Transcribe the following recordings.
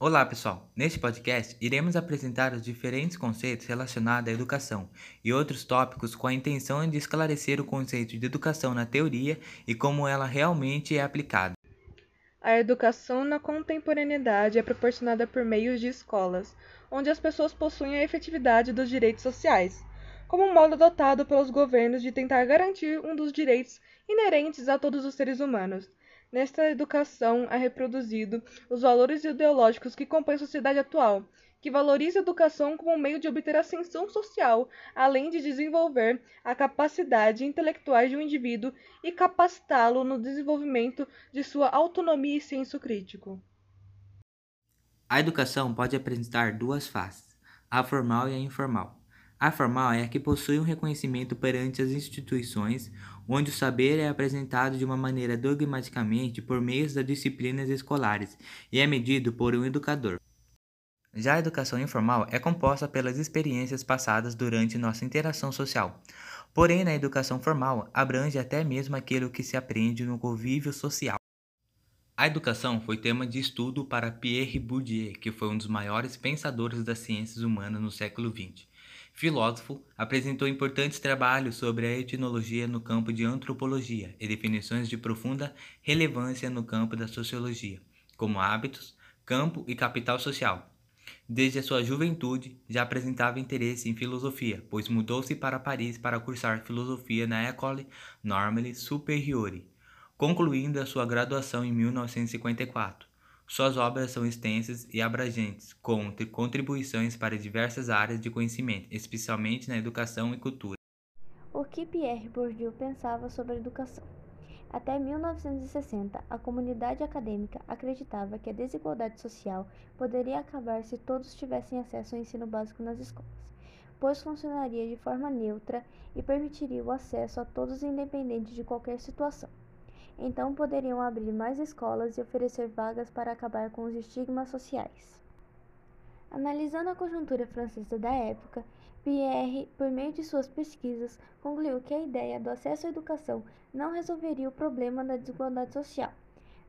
Olá, pessoal! Neste podcast, iremos apresentar os diferentes conceitos relacionados à educação e outros tópicos com a intenção de esclarecer o conceito de educação na teoria e como ela realmente é aplicada. A educação na contemporaneidade é proporcionada por meios de escolas, onde as pessoas possuem a efetividade dos direitos sociais, como um modo adotado pelos governos de tentar garantir um dos direitos inerentes a todos os seres humanos, Nesta educação é reproduzido os valores ideológicos que compõem a sociedade atual, que valoriza a educação como um meio de obter ascensão social, além de desenvolver a capacidade intelectual de um indivíduo e capacitá-lo no desenvolvimento de sua autonomia e senso crítico. A educação pode apresentar duas faces, a formal e a informal. A formal é a que possui um reconhecimento perante as instituições, onde o saber é apresentado de uma maneira dogmaticamente por meio das disciplinas escolares e é medido por um educador. Já a educação informal é composta pelas experiências passadas durante nossa interação social. Porém, na educação formal, abrange até mesmo aquilo que se aprende no convívio social. A educação foi tema de estudo para Pierre Bourdieu, que foi um dos maiores pensadores das ciências humanas no século XX filósofo, apresentou importantes trabalhos sobre a etnologia no campo de antropologia e definições de profunda relevância no campo da sociologia, como hábitos, campo e capital social. Desde a sua juventude, já apresentava interesse em filosofia, pois mudou-se para Paris para cursar filosofia na École Normale Supérieure, concluindo a sua graduação em 1954. Suas obras são extensas e abrangentes, com contribuições para diversas áreas de conhecimento, especialmente na educação e cultura. O que Pierre Bourdieu pensava sobre a educação? Até 1960, a comunidade acadêmica acreditava que a desigualdade social poderia acabar se todos tivessem acesso ao ensino básico nas escolas, pois funcionaria de forma neutra e permitiria o acesso a todos independente de qualquer situação. Então poderiam abrir mais escolas e oferecer vagas para acabar com os estigmas sociais. Analisando a conjuntura francesa da época, Pierre, por meio de suas pesquisas, concluiu que a ideia do acesso à educação não resolveria o problema da desigualdade social,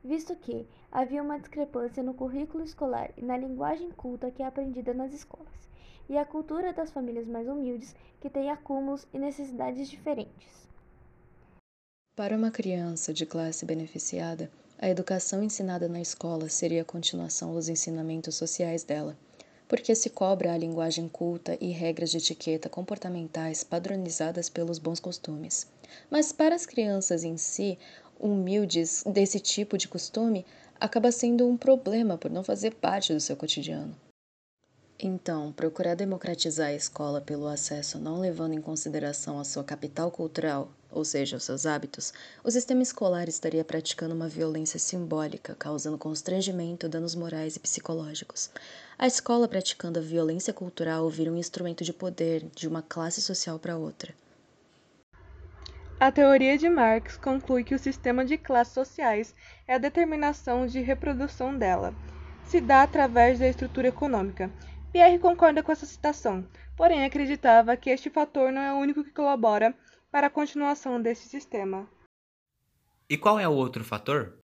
visto que havia uma discrepância no currículo escolar e na linguagem culta que é aprendida nas escolas, e a cultura das famílias mais humildes que têm acúmulos e necessidades diferentes. Para uma criança de classe beneficiada, a educação ensinada na escola seria a continuação dos ensinamentos sociais dela, porque se cobra a linguagem culta e regras de etiqueta comportamentais padronizadas pelos bons costumes. Mas para as crianças em si, humildes desse tipo de costume, acaba sendo um problema por não fazer parte do seu cotidiano. Então, procurar democratizar a escola pelo acesso não levando em consideração a sua capital cultural, ou seja, os seus hábitos, o sistema escolar estaria praticando uma violência simbólica, causando constrangimento, danos morais e psicológicos. A escola praticando a violência cultural vira um instrumento de poder de uma classe social para outra. A teoria de Marx conclui que o sistema de classes sociais é a determinação de reprodução dela. Se dá através da estrutura econômica. Pierre concorda com essa citação, porém acreditava que este fator não é o único que colabora para a continuação desse sistema. E qual é o outro fator?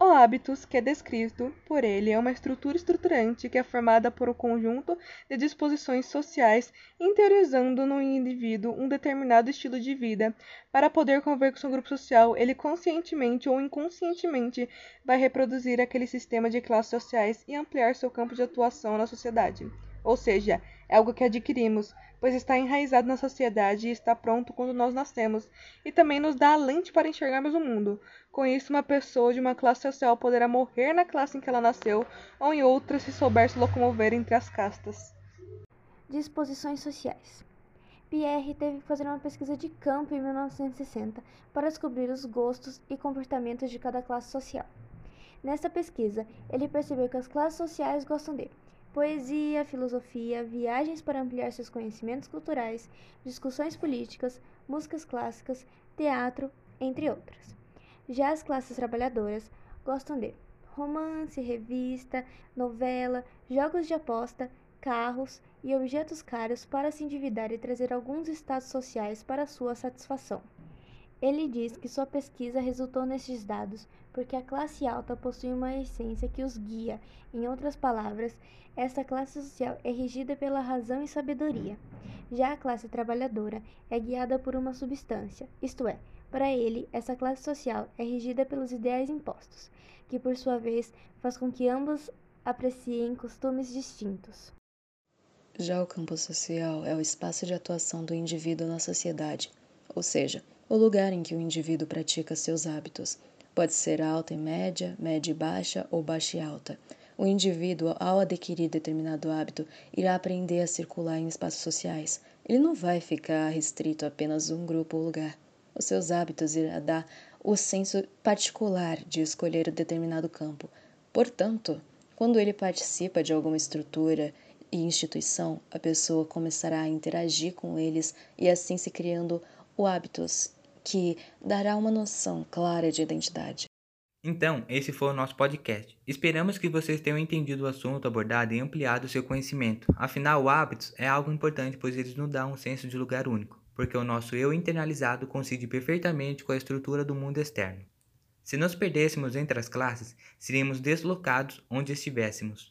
O hábitos, que é descrito por ele, é uma estrutura estruturante que é formada por um conjunto de disposições sociais interiorizando no indivíduo um determinado estilo de vida. Para poder conviver com seu grupo social, ele conscientemente ou inconscientemente vai reproduzir aquele sistema de classes sociais e ampliar seu campo de atuação na sociedade. Ou seja, é algo que adquirimos, pois está enraizado na sociedade e está pronto quando nós nascemos, e também nos dá a lente para enxergarmos o mundo. Com isso, uma pessoa de uma classe social poderá morrer na classe em que ela nasceu ou em outra se souber se locomover entre as castas. Disposições sociais. Pierre teve que fazer uma pesquisa de campo em 1960 para descobrir os gostos e comportamentos de cada classe social. Nesta pesquisa, ele percebeu que as classes sociais gostam de poesia, filosofia, viagens para ampliar seus conhecimentos culturais, discussões políticas, músicas clássicas, teatro, entre outras. Já as classes trabalhadoras gostam de romance, revista, novela, jogos de aposta, carros e objetos caros para se endividar e trazer alguns status sociais para sua satisfação. Ele diz que sua pesquisa resultou nestes dados porque a classe alta possui uma essência que os guia. Em outras palavras, esta classe social é regida pela razão e sabedoria. Já a classe trabalhadora é guiada por uma substância, isto é, para ele, essa classe social é regida pelos ideais impostos, que por sua vez faz com que ambos apreciem costumes distintos. Já o campo social é o espaço de atuação do indivíduo na sociedade, ou seja, o lugar em que o indivíduo pratica seus hábitos. Pode ser alta e média, média e baixa ou baixa e alta. O indivíduo, ao adquirir determinado hábito, irá aprender a circular em espaços sociais. Ele não vai ficar restrito a apenas um grupo ou lugar. Os seus hábitos irá dar o senso particular de escolher determinado campo. Portanto, quando ele participa de alguma estrutura e instituição, a pessoa começará a interagir com eles e assim se criando o hábitos que dará uma noção clara de identidade. Então, esse foi o nosso podcast. Esperamos que vocês tenham entendido o assunto abordado e ampliado seu conhecimento. Afinal, hábitos é algo importante, pois eles nos dão um senso de lugar único, porque o nosso eu internalizado coincide perfeitamente com a estrutura do mundo externo. Se nos perdêssemos entre as classes, seríamos deslocados onde estivéssemos.